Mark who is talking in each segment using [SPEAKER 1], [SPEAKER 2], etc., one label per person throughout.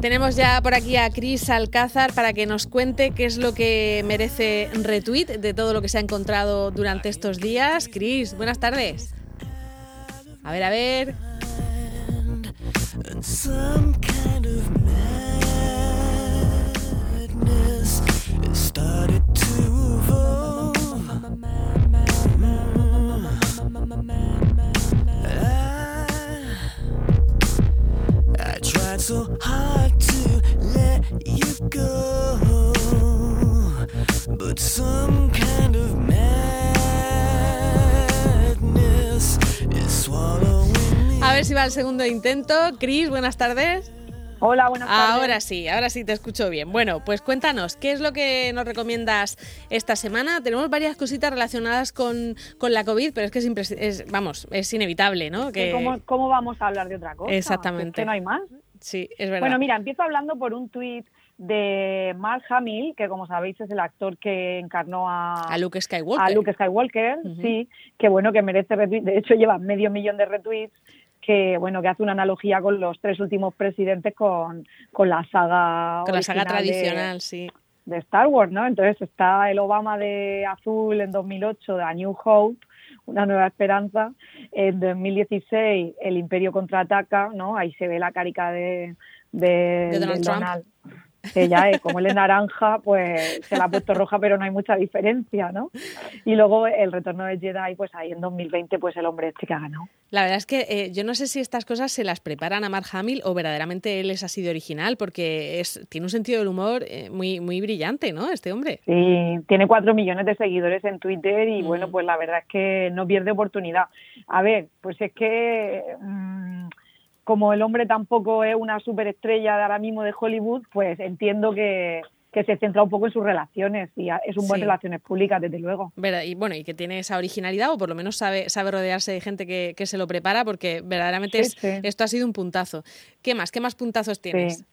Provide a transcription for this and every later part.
[SPEAKER 1] Tenemos ya por aquí a Cris Alcázar para que nos cuente qué es lo que merece retweet de todo lo que se ha encontrado durante estos días. Cris, buenas tardes. A ver, a ver. A ver si va el segundo intento. Cris, buenas tardes.
[SPEAKER 2] Hola, buenas tardes.
[SPEAKER 1] Ahora sí, ahora sí te escucho bien. Bueno, pues cuéntanos, ¿qué es lo que nos recomiendas esta semana? Tenemos varias cositas relacionadas con, con la COVID, pero es que es, vamos, es inevitable, ¿no?
[SPEAKER 2] Que... ¿Cómo, ¿Cómo, vamos a hablar de otra cosa?
[SPEAKER 1] Exactamente.
[SPEAKER 2] que no hay más.
[SPEAKER 1] Sí, es verdad.
[SPEAKER 2] Bueno, mira, empiezo hablando por un tuit de Mark Hamill, que como sabéis es el actor que encarnó a,
[SPEAKER 1] a Luke Skywalker.
[SPEAKER 2] A Luke Skywalker, sí, que bueno, que merece retweets. De hecho, lleva medio millón de retweets que bueno que hace una analogía con los tres últimos presidentes con, con la saga
[SPEAKER 1] con la saga tradicional
[SPEAKER 2] de,
[SPEAKER 1] sí
[SPEAKER 2] de Star Wars no entonces está el Obama de azul en 2008 de A New Hope una nueva esperanza en 2016 el Imperio contraataca no ahí se ve la carica de de,
[SPEAKER 1] de Donald, Trump.
[SPEAKER 2] Donald que ya es como él es naranja, pues se la ha puesto roja, pero no hay mucha diferencia, ¿no? Y luego el retorno de Jedi, pues ahí en 2020, pues el hombre este que ha ganado.
[SPEAKER 1] La verdad es que eh, yo no sé si estas cosas se las preparan a Mark Hamill o verdaderamente él es así de original, porque es, tiene un sentido del humor eh, muy, muy brillante, ¿no? Este hombre.
[SPEAKER 2] Sí, tiene cuatro millones de seguidores en Twitter y mm. bueno, pues la verdad es que no pierde oportunidad. A ver, pues es que... Mmm, como el hombre tampoco es una superestrella de ahora mismo de Hollywood, pues entiendo que, que se centra un poco en sus relaciones y es un buen relaciones públicas, desde luego.
[SPEAKER 1] ¿Verdad? Y bueno, y que tiene esa originalidad o por lo menos sabe, sabe rodearse de gente que, que se lo prepara porque verdaderamente
[SPEAKER 2] Sí, sí.
[SPEAKER 1] esto ha sido un puntazo. ¿Qué más? ¿Qué más puntazos tienes?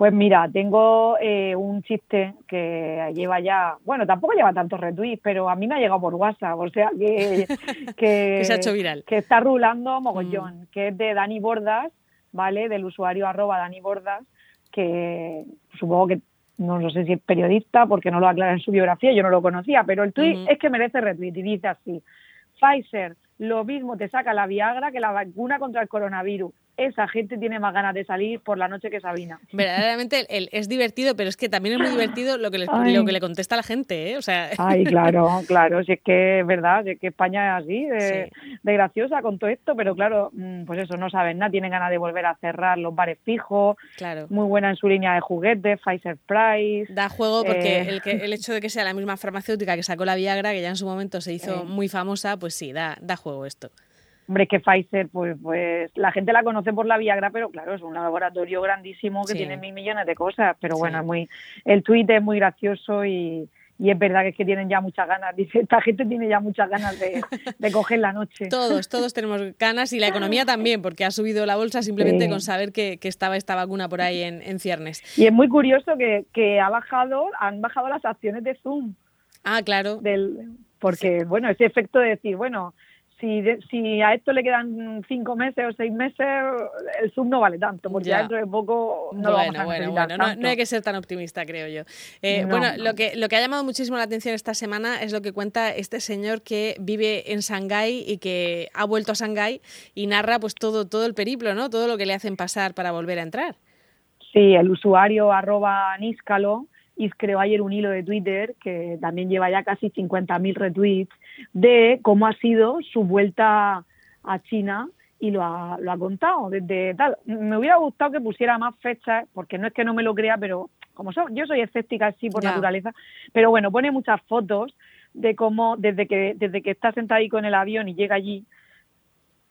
[SPEAKER 2] Pues mira, tengo eh, un chiste que lleva ya, bueno, tampoco lleva tantos retweets, pero a mí me ha llegado por WhatsApp, o sea que, que,
[SPEAKER 1] que se ha hecho viral.
[SPEAKER 2] Que está rulando mogollón, mm. que es de Dani Bordas, ¿vale? Del usuario arroba Dani Bordas, que supongo que no, no sé si es periodista porque no lo aclara en su biografía, yo no lo conocía, pero el tweet es que merece retweet y dice así, Pfizer, lo mismo te saca la Viagra que la vacuna contra el coronavirus. Esa gente tiene más ganas de salir por la noche que Sabina.
[SPEAKER 1] Verdaderamente el- es divertido, pero es que también es muy divertido lo que le, lo que le contesta a la gente, ¿eh? O sea,
[SPEAKER 2] Ay, claro, claro, si es que es verdad, si es que España es así, de,
[SPEAKER 1] Sí.
[SPEAKER 2] de graciosa con todo esto, pero claro, mm, pues eso, no saben nada, tienen ganas de volver a cerrar los bares fijos,
[SPEAKER 1] claro.
[SPEAKER 2] muy buena en su línea de juguetes, Pfizer Price.
[SPEAKER 1] Da juego porque
[SPEAKER 2] Eh.
[SPEAKER 1] el, que, el hecho de que sea la misma farmacéutica que sacó la Viagra, que ya en su momento se hizo
[SPEAKER 2] Eh.
[SPEAKER 1] muy famosa, pues sí, da, da juego esto.
[SPEAKER 2] Hombre, que Pfizer, pues, pues la gente la conoce por la Viagra, pero claro, es un laboratorio grandísimo que
[SPEAKER 1] Sí.
[SPEAKER 2] tiene mil millones de cosas. Pero
[SPEAKER 1] Sí.
[SPEAKER 2] bueno, es muy, el tuit es muy gracioso y, y es verdad que es que tienen ya muchas ganas. Dice, esta gente tiene ya muchas ganas de, de coger la noche.
[SPEAKER 1] Todos, todos tenemos ganas y la economía también, porque ha subido la bolsa simplemente
[SPEAKER 2] Sí.
[SPEAKER 1] con saber que, que estaba esta vacuna por ahí en, en ciernes.
[SPEAKER 2] Y es muy curioso que, que ha bajado, han bajado las acciones de Zoom.
[SPEAKER 1] Ah, claro.
[SPEAKER 2] del porque bueno ese efecto de decir bueno si de- si a esto le quedan cinco meses o seis meses el sub no vale tanto porque
[SPEAKER 1] Ya.
[SPEAKER 2] dentro de poco no lo vamos
[SPEAKER 1] bueno,
[SPEAKER 2] a
[SPEAKER 1] bueno, bueno, no,
[SPEAKER 2] tanto.
[SPEAKER 1] no hay que ser tan optimista, creo yo. Eh,
[SPEAKER 2] No,
[SPEAKER 1] bueno,
[SPEAKER 2] no.
[SPEAKER 1] lo que, lo que ha llamado muchísimo la atención esta semana es lo que cuenta este señor que vive en Shanghái y que ha vuelto a Shanghái y narra pues todo, todo el periplo, ¿no? Todo lo que le hacen pasar para volver a entrar.
[SPEAKER 2] Sí, el usuario arroba Níscalo y creó ayer un hilo de Twitter que también lleva ya casi 50.000 retweets de cómo ha sido su vuelta a China y lo ha, lo ha contado desde tal. Me hubiera gustado que pusiera más fechas, porque no es que no me lo crea, pero como so- yo soy escéptica así por naturaleza, pero bueno, pone muchas fotos de cómo desde que desde que está sentadico en el avión y llega allí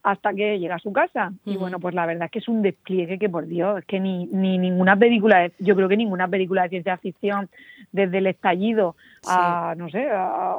[SPEAKER 2] hasta que llega a su casa. Y bueno, pues la verdad es que es un despliegue que por Dios, es que ni, ni ninguna película, de- yo creo que ninguna película de ciencia ficción, desde el estallido a, no sé, a,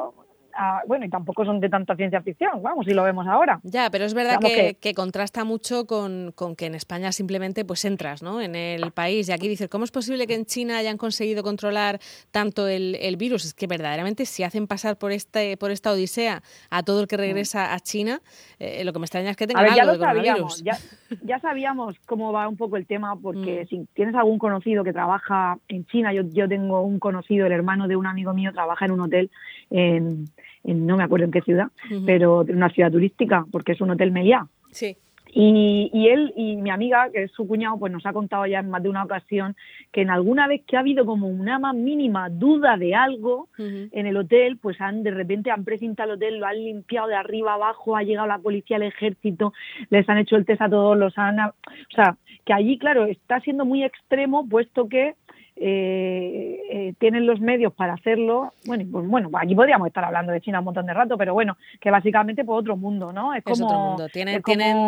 [SPEAKER 2] bueno, y tampoco son de tanta ciencia ficción, vamos, si lo vemos ahora.
[SPEAKER 1] Ya, pero es verdad que, contrasta mucho con, que en España simplemente pues entras ¿no? en el país y aquí dices, ¿cómo es posible que en China hayan conseguido controlar tanto el, virus? Es que verdaderamente si hacen pasar por este por esta odisea a todo el que regresa a China, eh, lo que me extraña es que tengan algo de coronavirus.
[SPEAKER 2] Ya, ya, sabíamos cómo va un poco el tema porque mm. si tienes algún conocido que trabaja en China, yo, yo tengo un conocido, el hermano de un amigo mío, trabaja en un hotel en, no me acuerdo en qué ciudad, pero en una ciudad turística, porque es un hotel Meliá.
[SPEAKER 1] Sí.
[SPEAKER 2] Y, y, él y mi amiga, que es su cuñado, pues nos ha contado ya en más de una ocasión que en alguna vez que ha habido como una más mínima duda de algo en el hotel, pues han de repente han precintado el hotel, lo han limpiado de arriba abajo, ha llegado la policía, el ejército, les han hecho el test a todos, los han... O sea, que allí, claro, está siendo muy extremo, puesto que eh, eh, tienen los medios para hacerlo. Bueno, pues bueno, aquí podríamos estar hablando de China un montón de rato, pero bueno, que básicamente pues otro mundo, ¿no?
[SPEAKER 1] Es, como, otro mundo. Tienen,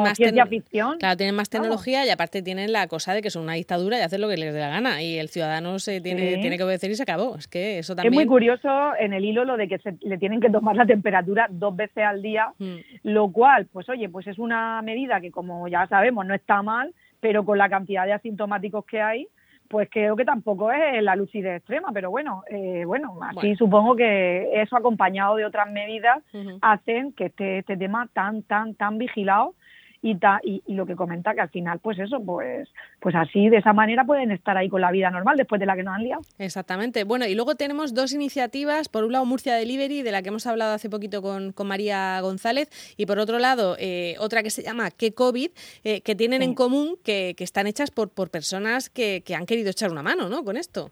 [SPEAKER 1] más ciencia ficción. Claro, tienen más tecnología y aparte tienen la cosa de que son una dictadura y hacen lo que les dé la gana y el ciudadano se tiene, tiene que obedecer y se acabó. Es que eso también.
[SPEAKER 2] Es muy curioso en el hilo lo de que se, le tienen que tomar la temperatura dos veces al día, mm. lo cual, pues oye, pues es una medida que como ya sabemos no está mal, pero con la cantidad de asintomáticos que hay, pues creo que tampoco es la lucidez extrema, pero bueno, eh, bueno, así supongo que eso acompañado de otras medidas hacen que esté este tema tan, tan, tan vigilado y, y, lo que comenta que al final, pues eso, pues, pues así, de esa manera pueden estar ahí con la vida normal después de la que nos han liado.
[SPEAKER 1] Exactamente. Bueno, y luego tenemos dos iniciativas, por un lado Murcia Delivery, de la que hemos hablado hace poquito con, María González, y por otro lado eh, otra que se llama Que COVID, eh, que tienen en común que, están hechas por, por personas que, que han querido echar una mano, ¿no? Con esto.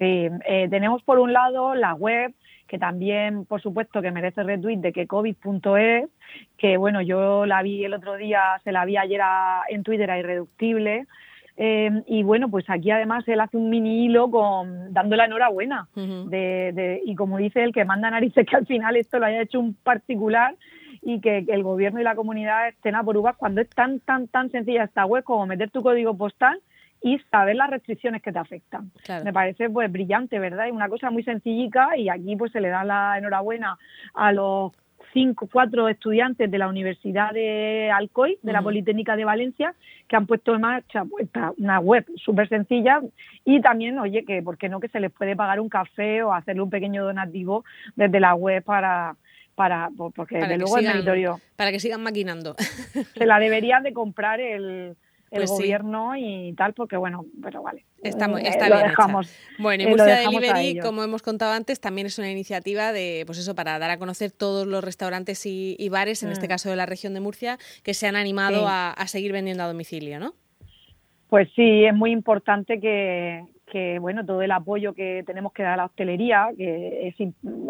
[SPEAKER 2] Sí, eh, tenemos por un lado la web que también, por supuesto, que merece retweet de que covid.es, que bueno, yo la vi el otro día, se la vi ayer en Twitter a Irreductible, eh, y bueno, pues aquí además él hace un mini hilo con dando la enhorabuena. de, y como dice él, que manda narices que al final esto lo haya hecho un particular y que, el gobierno y la comunidad estén a por uvas cuando es tan, tan, tan sencilla esta web como meter tu código postal y saber las restricciones que te afectan. Me parece pues brillante, ¿verdad? Y una cosa muy sencillica y aquí pues se le da la enhorabuena a los cinco, cuatro estudiantes de la Universidad de Alcoy, de la Politécnica de Valencia, que han puesto en marcha pues, una web súper sencilla y también, oye, que por qué no que se les puede pagar un café o hacerle un pequeño donativo desde la web para para porque desde luego el territorio
[SPEAKER 1] para que sigan maquinando.
[SPEAKER 2] Se la deberían de comprar el el pues gobierno y tal, porque bueno, pero vale.
[SPEAKER 1] Está, eh, está bien dejamos, Bueno, y eh, Murcia Delivery, como hemos contado antes, también es una iniciativa de, pues eso, para dar a conocer todos los restaurantes y, bares, en este mm. caso de la región de Murcia, que se han animado a, a seguir vendiendo a domicilio, ¿no?
[SPEAKER 2] Pues sí, es muy importante que, que bueno todo el apoyo que tenemos que dar a la hostelería que es,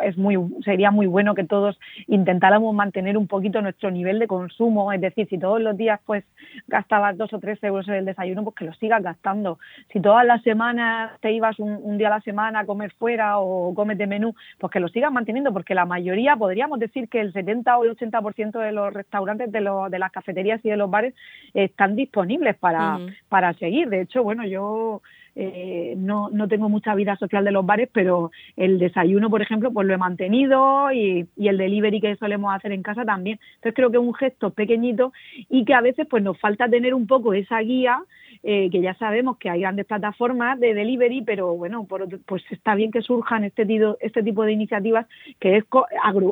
[SPEAKER 2] es muy sería muy bueno que todos intentáramos mantener un poquito nuestro nivel de consumo. Es decir si todos los días pues gastabas dos o tres euros en el desayuno pues que lo sigas gastando. Si todas las semanas te ibas un, día a la semana a comer fuera o comes de menú pues que lo sigas manteniendo porque la mayoría podríamos decir que el 70 o el 80% de los restaurantes de, los, de las cafeterías y de los bares están disponibles para, para seguir. De hecho bueno yo eh, no, no tengo mucha vida social de los bares, pero el desayuno, por ejemplo, pues lo he mantenido y, y, el delivery que solemos hacer en casa también. Entonces creo que es un gesto pequeñito y que a veces pues nos falta tener un poco esa guía eh, que ya sabemos que hay grandes plataformas de delivery, pero bueno, por pues está bien que surjan este tipo, este tipo de iniciativas que es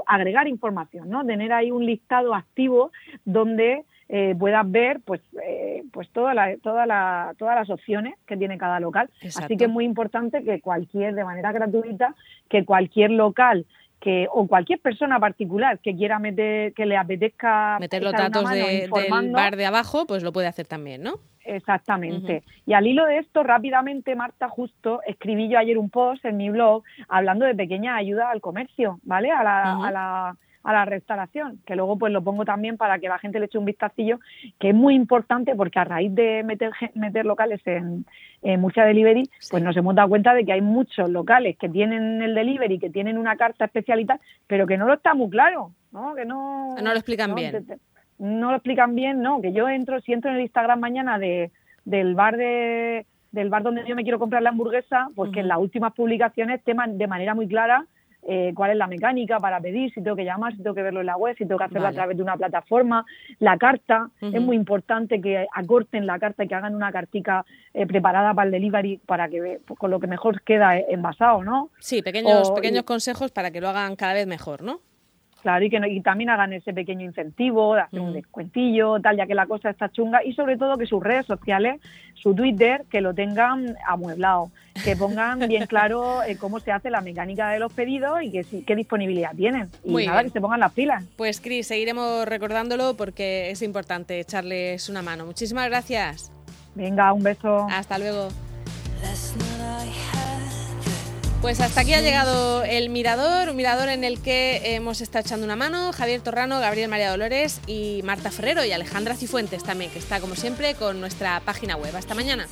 [SPEAKER 2] agregar información, ¿no? Tener ahí un listado activo donde eh, puedas ver pues eh, pues toda la, toda la, todas las opciones que tiene cada local. Así que es muy importante que cualquier, de manera gratuita, que cualquier local que o cualquier persona particular que quiera meter, que le apetezca
[SPEAKER 1] meter los datos del bar de abajo, pues lo puede hacer también, ¿no?
[SPEAKER 2] Exactamente. Y al hilo de esto, rápidamente, Marta, justo escribí yo ayer un post en mi blog hablando de pequeña ayuda al comercio, ¿vale? A la, a la a la restauración, que luego pues lo pongo también para que la gente le eche un vistacillo, que es muy importante porque a raíz de meter, meter locales en, en Murcia Delivery, pues nos hemos dado cuenta de que hay muchos locales que tienen el delivery, que tienen una carta especial y tal, pero que no lo está muy claro, ¿no? Que no,
[SPEAKER 1] no lo explican bien.
[SPEAKER 2] no lo explican bien, no, que yo entro, si entro en el Instagram mañana de, del bar de del bar donde yo me quiero comprar la hamburguesa, pues que en las últimas publicaciones teman de manera muy clara eh, cuál es la mecánica para pedir, si tengo que llamar, si tengo que verlo en la web, si tengo que hacerlo a través de una plataforma, la carta, es muy importante que acorten la carta y que hagan una cartica eh, preparada para el delivery para que pues, con lo que mejor queda envasado, ¿no?
[SPEAKER 1] Sí, pequeños, pequeños consejos para que lo hagan cada vez mejor, ¿no?
[SPEAKER 2] Claro, y que y también hagan ese pequeño incentivo de hacer un descuentillo, tal, ya que la cosa está chunga, y sobre todo que sus redes sociales, su Twitter, que lo tengan amueblado, que pongan bien claro eh, cómo se hace la mecánica de los pedidos y que, qué disponibilidad tienen. Y nada, que se pongan las pilas.
[SPEAKER 1] Pues Cris, seguiremos recordándolo porque es importante echarles una mano. Muchísimas gracias.
[SPEAKER 2] Venga, un beso.
[SPEAKER 1] Hasta luego. Pues hasta aquí ha llegado el Mirador, un mirador en el que hemos estado echando una mano Javier Torrano, Gabriel María Dolores y Marta Ferrero y Alejandra Cifuentes también, que está como siempre con nuestra página web. Hasta mañana.